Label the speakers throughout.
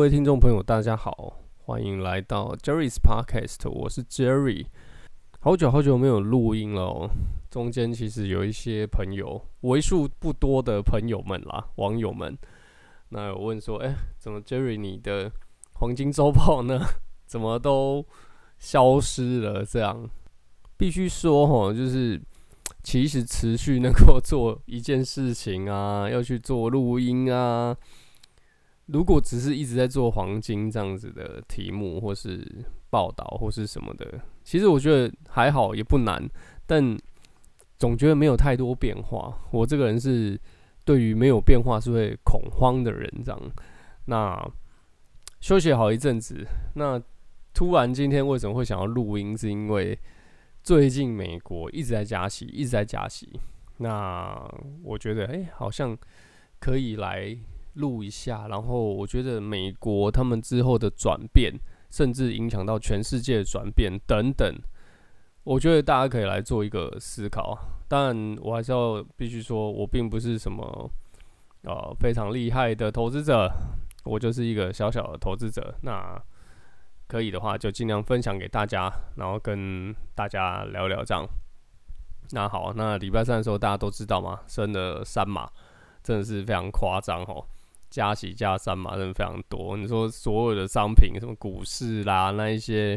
Speaker 1: 各位听众朋友，大家好，欢迎来到 Jerry's Podcast，我是 Jerry。好久好久没有录音了哦，中间其实有一些朋友，为数不多的朋友们啦，网友们，那有问说，哎，怎么 Jerry 你的黄金周报呢？怎么都消失了？这样必须说哈，就是其实持续能够做一件事情啊，要去做录音啊。如果只是一直在做黄金这样子的题目，或是报道，或是什么的，其实我觉得还好，也不难。但总觉得没有太多变化。我这个人是对于没有变化是会恐慌的人，这样。那休息好一阵子，那突然今天为什么会想要录音？是因为最近美国一直在加息，一直在加息。那我觉得，哎、好像可以来。录一下，然后我觉得美国他们之后的转变，甚至影响到全世界的转变等等，我觉得大家可以来做一个思考。但，我还是要必须说，我并不是什么呃非常厉害的投资者，我就是一个小小的投资者。那可以的话，就尽量分享给大家，然后跟大家聊聊这样。那好，那礼拜三的时候大家都知道吗？升了三码，真的是非常夸张哦。加息加三嘛，真的非常多。你说所有的商品，什么股市啦，那一些，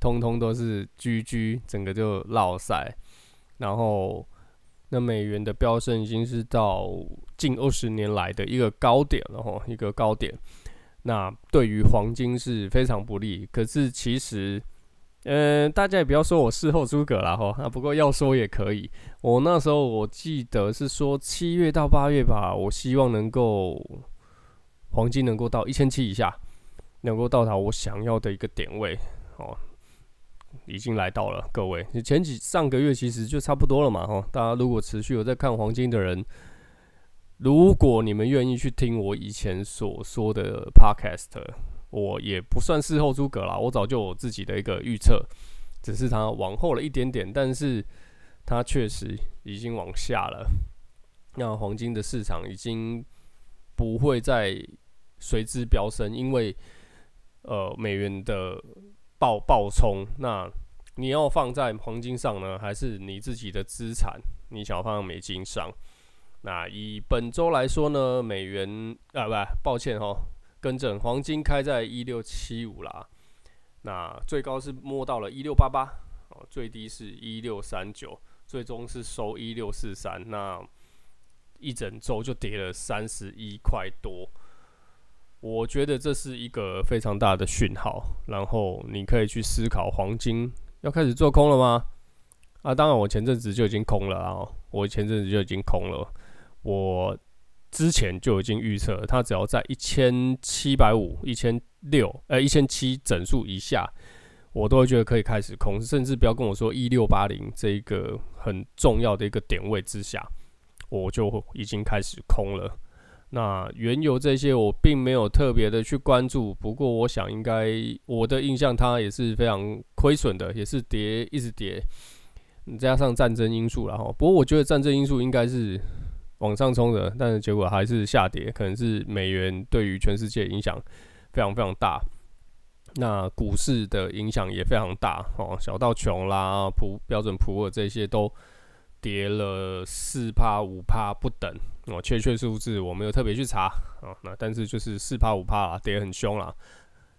Speaker 1: 通通都是居居整个就落赛。然后，那美元的飙升已经是到近二十年来的一个高点了哈，一个高点。那对于黄金是非常不利。可是其实，嗯、呃，大家也不要说我事后诸葛了哈。啊，不过要说也可以。我那时候我记得是说七月到八月吧，我希望能够。黄金能够到一千七以下，能够到达我想要的一个点位，哦，已经来到了。各位，你前几上个月其实就差不多了嘛，哈。大家如果持续有在看黄金的人，如果你们愿意去听我以前所说的 podcast，我也不算事后诸葛啦，我早就有自己的一个预测，只是它往后了一点点，但是它确实已经往下了。那黄金的市场已经不会再。随之飙升，因为呃美元的暴暴冲，那你要放在黄金上呢，还是你自己的资产？你想要放在美金上？那以本周来说呢，美元啊不，抱歉哈，更正，黄金开在一六七五啦，那最高是摸到了一六八八，哦，最低是一六三九，最终是收一六四三，那一整周就跌了三十一块多。我觉得这是一个非常大的讯号，然后你可以去思考，黄金要开始做空了吗？啊，当然，我前阵子就已经空了啊，我前阵子就已经空了，我之前就已经预测，它只要在一千七百五、一千六、呃一千七整数以下，我都会觉得可以开始空，甚至不要跟我说一六八零这一个很重要的一个点位之下，我就已经开始空了。那原油这些我并没有特别的去关注，不过我想应该我的印象它也是非常亏损的，也是跌一直跌，加上战争因素然后，不过我觉得战争因素应该是往上冲的，但是结果还是下跌，可能是美元对于全世界影响非常非常大，那股市的影响也非常大哦，小到穷啦、普标准普尔这些都跌了四趴五趴不等。哦，确切数字我没有特别去查啊，那但是就是四趴五趴跌很凶啦。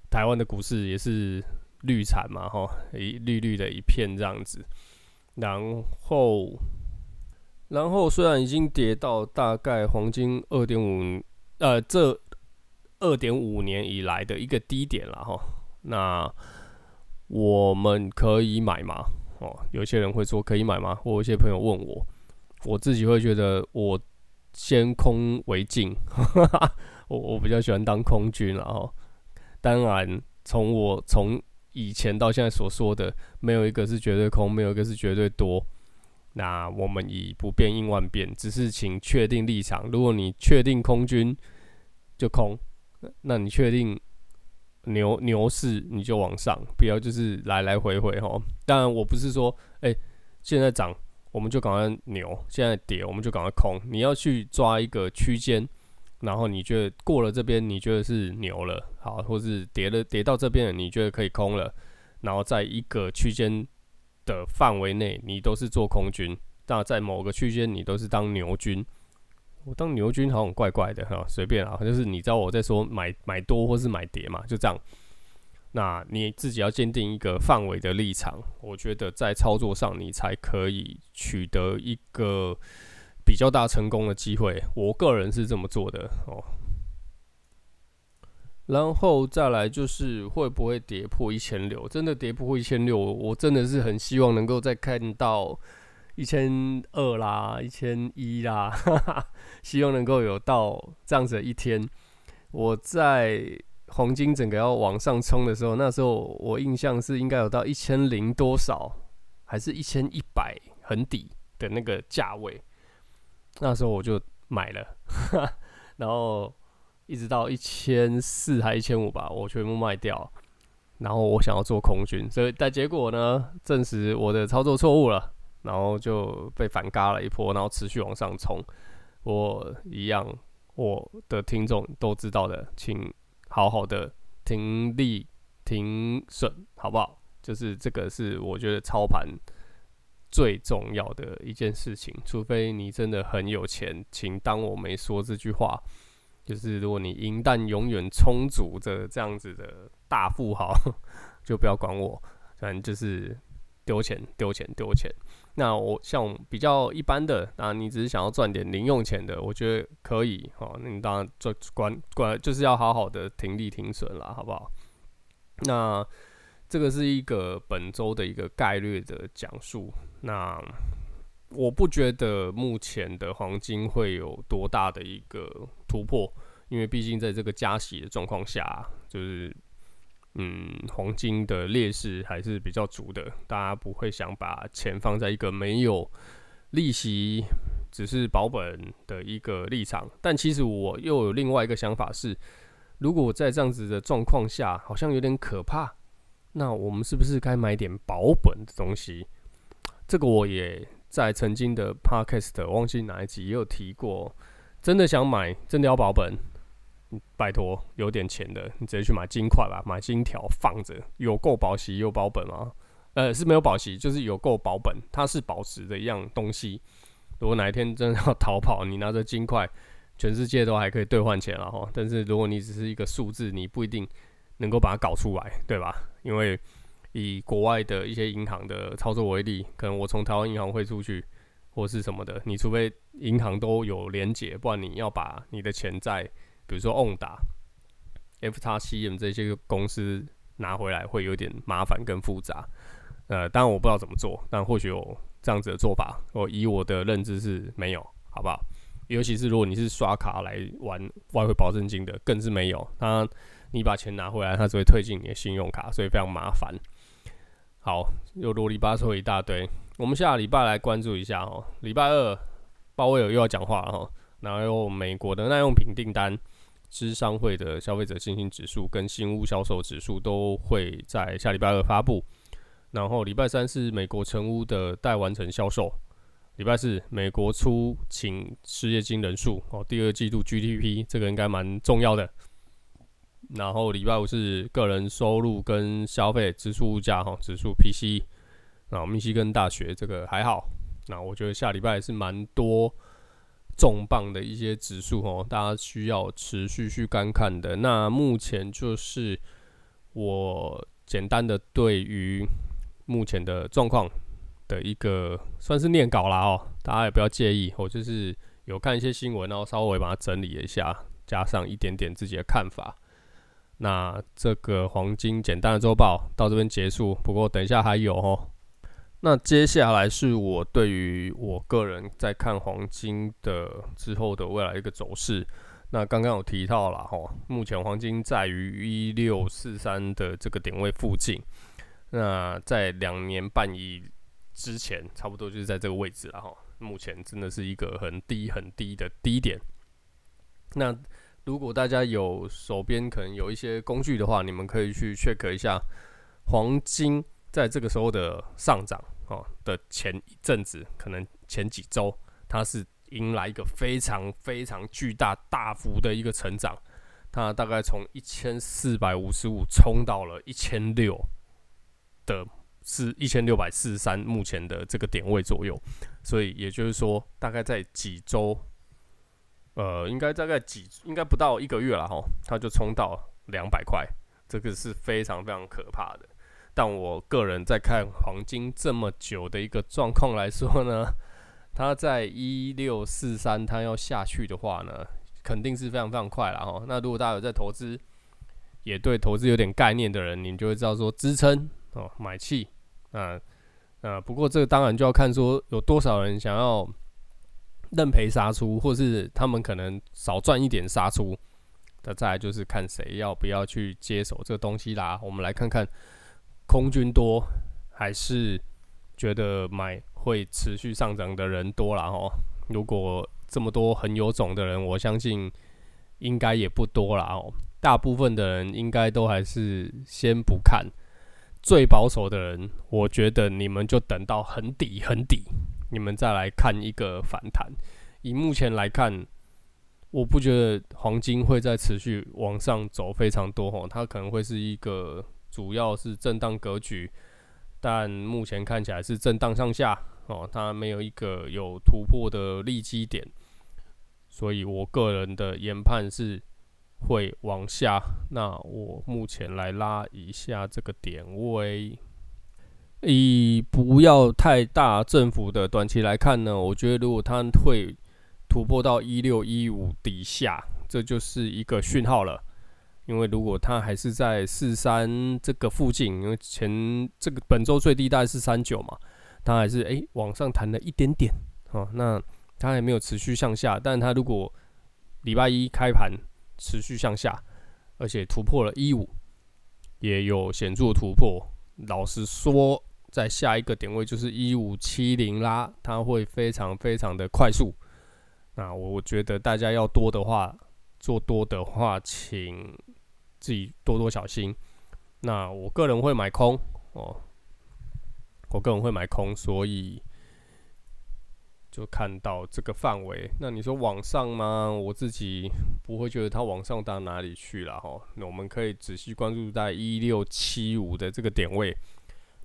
Speaker 1: 台湾的股市也是绿惨嘛，哈，一绿绿的一片这样子。然后，然后虽然已经跌到大概黄金二点五，呃，这二点五年以来的一个低点了哈。那我们可以买吗？哦，有些人会说可以买吗？我有一些朋友问我，我自己会觉得我。先空为敬，我我比较喜欢当空军，然后当然从我从以前到现在所说的，没有一个是绝对空，没有一个是绝对多。那我们以不变应万变，只是请确定立场。如果你确定空军就空，那你确定牛牛市你就往上，不要就是来来回回哈。当然我不是说哎、现在涨。我们就赶快牛，现在跌，我们就赶快空。你要去抓一个区间，然后你觉得过了这边，你觉得是牛了，好，或是跌了跌到这边，你觉得可以空了，然后在一个区间的范围内，你都是做空军，那在某个区间你都是当牛军。我当牛军好像怪怪的哈，随便啊，就是你知道我在说买买多或是买跌嘛，就这样。那你自己要坚定一个范围的立场，我觉得在操作上你才可以取得一个比较大成功的机会。我个人是这么做的哦。然后再来就是会不会跌破一千六？真的跌破一千六，我真的是很希望能够再看到。一千二啦，一千一啦，哈哈，希望能够有到这样子的一天。我在黄金整个要往上冲的时候，那时候我印象是应该有到一千零多少，还是一千一百很底的那个价位。那时候我就买了，哈，然后一直到一千四还一千五吧，我全部卖掉。然后我想要做空军，所以但结果呢，证实我的操作错误了。然后就被反嘎了一波，然后持续往上冲。我一样，我的听众都知道的，请好好的停利停损，好不好？就是这个是我觉得操盘最重要的一件事情。除非你真的很有钱，请当我没说这句话。就是如果你银弹永远充足的这样子的大富豪，就不要管我。反正就是丢钱，丢钱，丢钱。那我像比较一般的，啊，你只是想要赚点零用钱的，我觉得可以哦。那你当然做管管就是要好好的停利停损啦，好不好？那这个是一个本周的一个概率的讲述。那我不觉得目前的黄金会有多大的一个突破，因为毕竟在这个加息的状况下，就是。嗯，黄金的劣势还是比较足的，大家不会想把钱放在一个没有利息、只是保本的一个立场。但其实我又有另外一个想法是，如果在这样子的状况下，好像有点可怕，那我们是不是该买点保本的东西？这个我也在曾经的 Podcast 忘记哪一集也有提过，真的想买，真的要保本。拜托，有点钱的，你直接去买金块吧，买金条放着，有够保息又保本吗？呃，是没有保息，就是有够保本，它是保值的一样东西。如果哪一天真的要逃跑，你拿着金块，全世界都还可以兑换钱了哈。但是如果你只是一个数字，你不一定能够把它搞出来，对吧？因为以国外的一些银行的操作为例，可能我从台湾银行汇出去或是什么的，你除非银行都有连结，不然你要把你的钱在比如说 ON 达、FXCM 这些公司拿回来会有点麻烦跟复杂，呃，当然我不知道怎么做，但或许有这样子的做法。我以我的认知是没有，好不好？尤其是如果你是刷卡来玩外汇保证金的，更是没有。那你把钱拿回来，它只会退进你的信用卡，所以非常麻烦。好，又啰里吧嗦一大堆，我们下礼拜来关注一下哦。礼拜二鲍威尔又要讲话了哈，然后美国的耐用品订单。芝商会的消费者信心指数跟新屋销售指数都会在下礼拜二发布，然后礼拜三是美国成屋的待完成销售，礼拜四美国初请失业金人数哦，第二季度 GDP 这个应该蛮重要的，然后礼拜五是个人收入跟消费支出物价哈指数 PCE，然后密西根大学这个还好，那我觉得下礼拜是蛮多。重磅的一些指数哦，大家需要持续去观看的。那目前就是我简单的对于目前的状况的一个算是念稿啦哦，大家也不要介意。我就是有看一些新闻，然后稍微把它整理一下，加上一点点自己的看法。那这个黄金简单的周报到这边结束，不过等一下还有哦。那接下来是我对于我个人在看黄金的之后的未来一个走势。那刚刚有提到了哈，目前黄金在于一六四三的这个点位附近。那在两年半以之前，差不多就是在这个位置了哈。目前真的是一个很低很低的低点。那如果大家有手边可能有一些工具的话，你们可以去 check 一下黄金在这个时候的上涨。哦的前一阵子，可能前几周它是迎来一个非常非常巨大、大幅的一个成长。它大概从一千四百五十五冲到了一千六的，是一千六百四十三，目前的这个点位左右。所以也就是说，大概在几周，呃，应该大概几，应该不到一个月了哈，它就冲到两百块，这个是非常非常可怕的。但我个人在看黄金这么久的一个状况来说呢，它在一六四三，它要下去的话呢，肯定是非常非常快了哈。那如果大家有在投资，也对投资有点概念的人，你就会知道说支撑哦，买气啊啊。不过这个当然就要看说有多少人想要认赔杀出，或是他们可能少赚一点杀出。那再来就是看谁要不要去接手这个东西啦。我们来看看空军多还是觉得买会持续上涨的人多了哦。如果这么多很有种的人，我相信应该也不多了哦。大部分的人应该都还是先不看。最保守的人，我觉得你们就等到很底很底，你们再来看一个反弹。以目前来看，我不觉得黄金会再持续往上走非常多哦，它可能会是一个主要是震荡格局，但目前看起来是震荡上下。哦，它没有一个有突破的利基点，所以我个人的研判是会往下。那我目前来拉一下这个点位，以不要太大振幅的短期来看呢，我觉得如果它会突破到一六一五底下，这就是一个讯号了。因为如果它还是在四三这个附近，因为前这个本周最低大概是三九嘛。它还是诶、往上弹了一点点哦，那它还没有持续向下，但它如果礼拜一开盘持续向下，而且突破了一五，也有显著突破。老实说，在下一个点位就是一五七零啦，它会非常非常的快速。那我觉得大家要多的话，做多的话，请自己多多小心。那我个人会买空哦。我个人会买空，所以就看到这个范围。那你说往上吗？我自己不会觉得它往上到哪里去了哈。那我们可以仔细关注在一六七五的这个点位。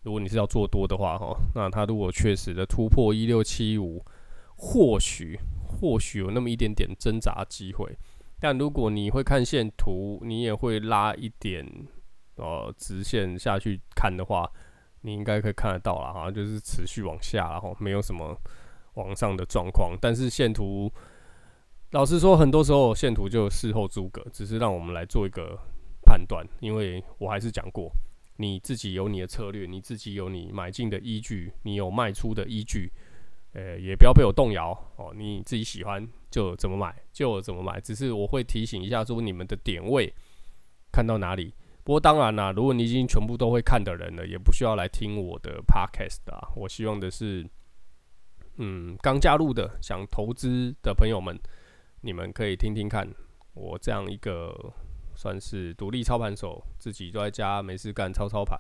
Speaker 1: 如果你是要做多的话哈，那它如果确实的突破一六七五，或许或许有那么一点点挣扎机会。但如果你会看线图，你也会拉一点呃直线下去看的话。你应该可以看得到了哈，就是持续往下，然后没有什么往上的状况。但是线图，老实说，很多时候线图就事后诸葛，只是让我们来做一个判断。因为我还是讲过，你自己有你的策略，你自己有你买进的依据，你有卖出的依据，呃，也不要被我动摇哦。你自己喜欢就怎么买就怎么买，只是我会提醒一下，说你们的点位看到哪里。不过当然啦，如果你已经全部都会看的人了，也不需要来听我的 podcast 啊。我希望的是，嗯，刚加入的想投资的朋友们，你们可以听听看我这样一个算是独立操盘手，自己都在家没事干操操盘，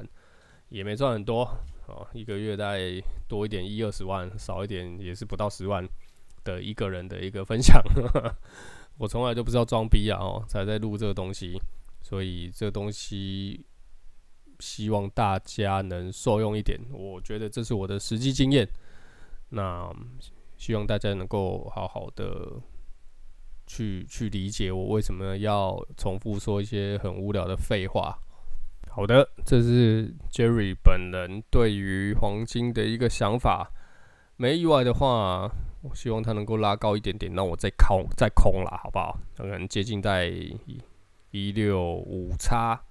Speaker 1: 也没赚很多哦，一个月大概多一点一二十万，少一点也是不到十万的一个人的一个分享。我从来就不知道装逼啊，哦，才在录这个东西。所以这东西希望大家能受用一点，我觉得这是我的实际经验。那希望大家能够好好的去去理解我为什么要重复说一些很无聊的废话。好的，这是 Jerry 本人对于黄金的一个想法。没意外的话，我希望它能够拉高一点点，让我再空再空了，好不好？可能接近在。一六五叉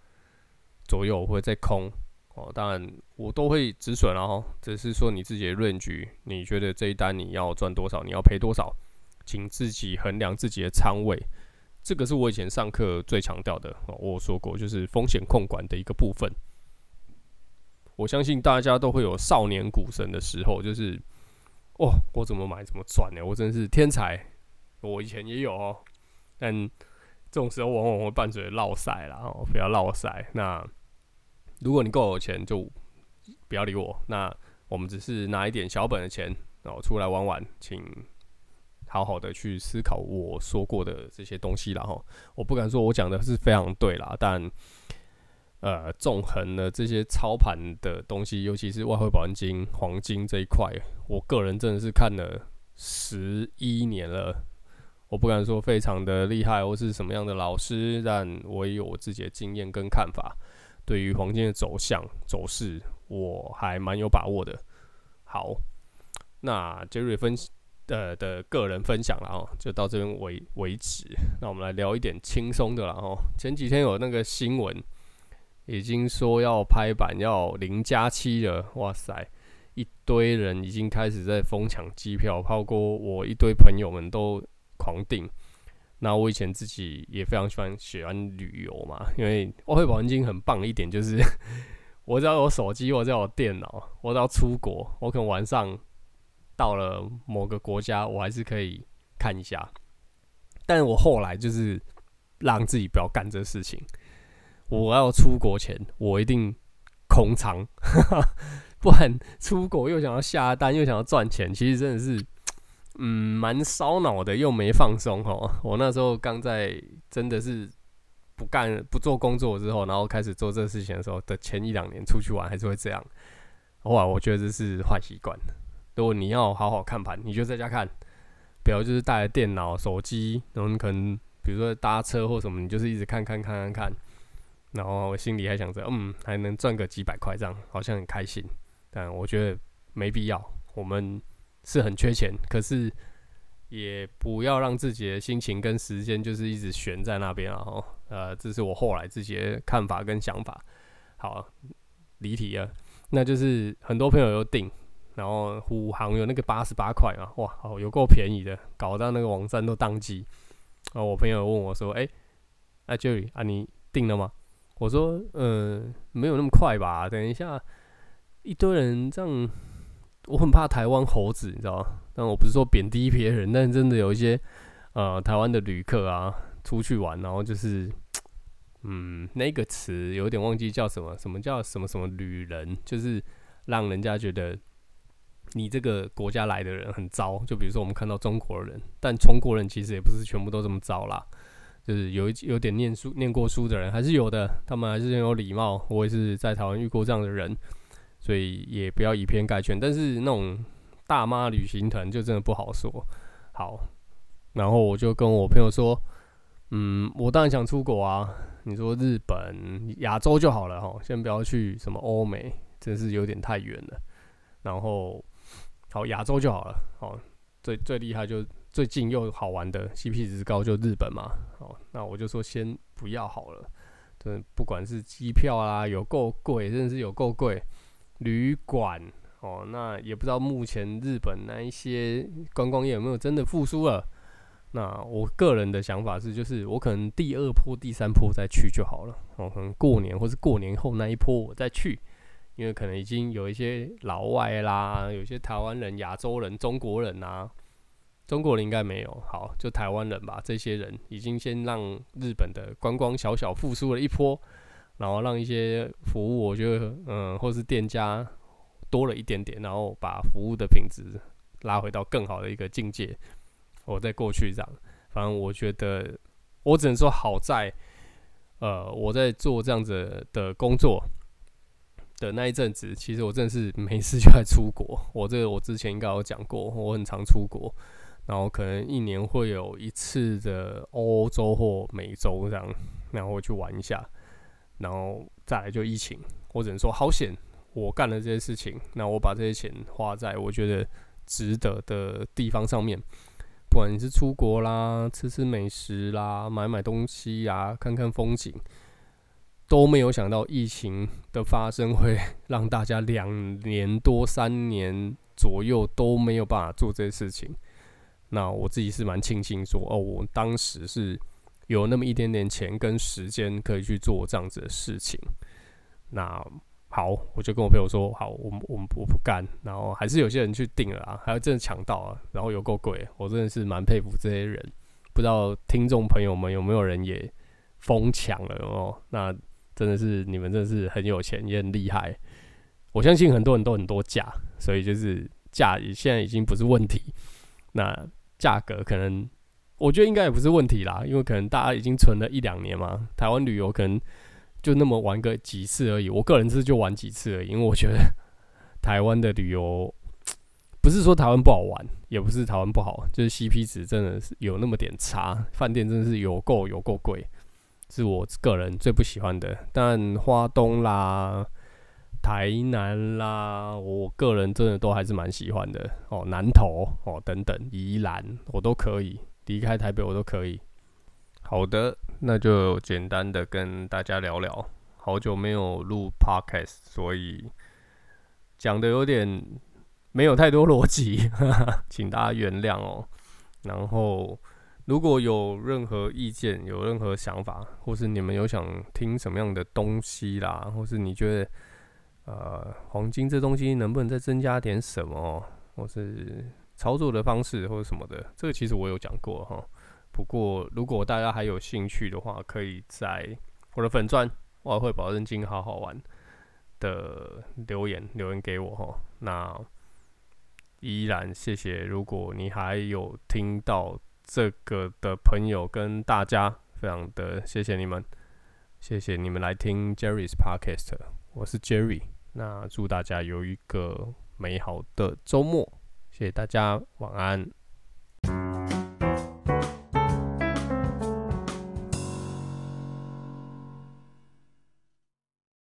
Speaker 1: 左右我会再空哦，当然我都会止损了哈，只是说你自己的论据你觉得这一单你要赚多少，你要赔多少，请自己衡量自己的仓位。这个是我以前上课最强调的，我说过就是风险控管的一个部分。我相信大家都会有少年股神的时候，就是哦，我怎么买怎么赚呢？我真是天才，我以前也有哦，但。这种时候往往会伴随着落赛啦，哦，不要落赛。那如果你够有钱，就不要理我。那我们只是拿一点小本的钱，然后出来玩玩，请好好的去思考我说过的这些东西啦齁。我不敢说我讲的是非常对啦，但呃，纵横了这些操盘的东西，尤其是外汇保证金、黄金这一块，我个人真的是看了十一年了。我不敢说非常的厉害，或是什么样的老师，但我也有我自己的经验跟看法。对于黄金的走向走势，我还蛮有把握的。好，那杰瑞分析呃的个人分享了哦，就到这边为为止。那我们来聊一点轻松的了哦。前几天有那个新闻，已经说要拍板要零加七了，哇塞，一堆人已经开始在疯抢机票，包括我一堆朋友们都。狂订，那我以前自己也非常喜欢喜欢旅游嘛，因为外汇保证金很棒一点就是，我只要有手机，我只要有电脑，我只要出国，我可能晚上到了某个国家，我还是可以看一下。但我后来就是让自己不要干这事情，我要出国前，我一定空仓，不然出国又想要下单，又想要赚钱，其实真的是。嗯，蛮烧脑的，又没放松哦。我那时候刚在真的是不干不做工作之后，然后开始做这事情的时候的前一两年出去玩还是会这样。后来我觉得这是坏习惯。如果你要好好看盘，你就在家看，不要就是带着电脑、手机，然后可能比如说搭车或什么，你就是一直看看看看看，然后我心里还想着，嗯，还能赚个几百块，这样好像很开心。但我觉得没必要，我们。是很缺钱，可是也不要让自己的心情跟时间就是一直悬在那边啊！哦，呃，这是我后来自己的看法跟想法。好，离题了，那就是很多朋友有订，然后虎航有那个八十八块嘛，哇，好有够便宜的，搞到那个网站都宕机。然后我朋友问我说：“哎、欸，那 Jerry 啊，你订了吗？”我说：“嗯、呃，没有那么快吧，等一下一堆人这样。”我很怕台湾猴子，你知道吗？但我不是说贬低别人，但真的有一些呃台湾的旅客啊，出去玩，然后就是嗯那个词有点忘记叫什么，什么叫什么什么旅人，就是让人家觉得你这个国家来的人很糟。就比如说我们看到中国人，但中国人其实也不是全部都这么糟啦，就是有一有点念书念过书的人还是有的，他们还是很有礼貌。我也是在台湾遇过这样的人。所以也不要以偏概全，但是那种大妈旅行团就真的不好说。好，然后我就跟我朋友说，嗯，我当然想出国啊。你说日本、亚洲就好了哈，先不要去什么欧美，真是有点太远了。然后，好，亚洲就好了。好，最最厉害就最近又好玩的 CP 值高就日本嘛。好，那我就说先不要好了。对不管是机票啊，有够贵，真的是有够贵。旅馆哦，那也不知道目前日本那一些观光业有没有真的复苏了。那我个人的想法是，就是我可能第二波、第三波再去就好了。哦，可能过年或是过年后那一波我再去，因为可能已经有一些老外啦，有些台湾人、亚洲人、中国人啊，中国人应该没有。好，就台湾人吧，这些人已经先让日本的观光小小复苏了一波。然后让一些服务，我觉得，嗯，或是店家多了一点点，然后把服务的品质拉回到更好的一个境界。我再过去这样，反正我觉得，我只能说好在，呃，我在做这样子的工作的那一阵子，其实我真的是没事就爱出国。我这个我之前应该有讲过，我很常出国，然后可能一年会有一次的欧洲或美洲这样，然后去玩一下。然后再来就疫情，我只能说好险，我干了这些事情，那我把这些钱花在我觉得值得的地方上面，不管你是出国啦、吃吃美食啦、买买东西呀、看看风景，都没有想到疫情的发生会 让大家两年多、三年左右都没有办法做这些事情。那我自己是蛮庆幸说，哦，我当时是。有那么一点点钱跟时间可以去做这样子的事情，那好，我就跟我朋友说，好，我们我们我不干，然后还是有些人去订了啊，还有真的抢到啊，然后有够贵，我真的是蛮佩服这些人。不知道听众朋友们有没有人也疯抢了哦？那真的是你们真的是很有钱，也很厉害。我相信很多人都很多假，所以就是假现在已经不是问题。那价格可能，我觉得应该也不是问题啦，因为可能大家已经存了一两年嘛，台湾旅游可能就那么玩个几次而已。我个人是就玩几次而已，因为我觉得台湾的旅游 不是说台湾不好玩，也不是台湾不好，就是 CP 值真的是有那么点差，饭店真的是有够有够贵，是我个人最不喜欢的。但花东啦。台南啦，我个人真的都还是蛮喜欢的哦。南投哦，等等，宜兰我都可以，离开台北我都可以。好的，那就简单的跟大家聊聊。好久没有录 podcast，所以讲的有点没有太多逻辑，请大家原谅哦。然后如果有任何意见、有任何想法，或是你们有想听什么样的东西啦，或是你觉得。呃，黄金这东西能不能再增加点什么，或是操作的方式或者什么的？这个其实我有讲过哈。不过如果大家还有兴趣的话，可以在我的粉钻外汇保证金好好玩的留言留言给我哈。那依然谢谢，如果你还有听到这个的朋友跟大家，非常的谢谢你们，谢谢你们来听 Jerry's Podcast，我是 Jerry。那祝大家有一个美好的周末，谢谢大家，晚安。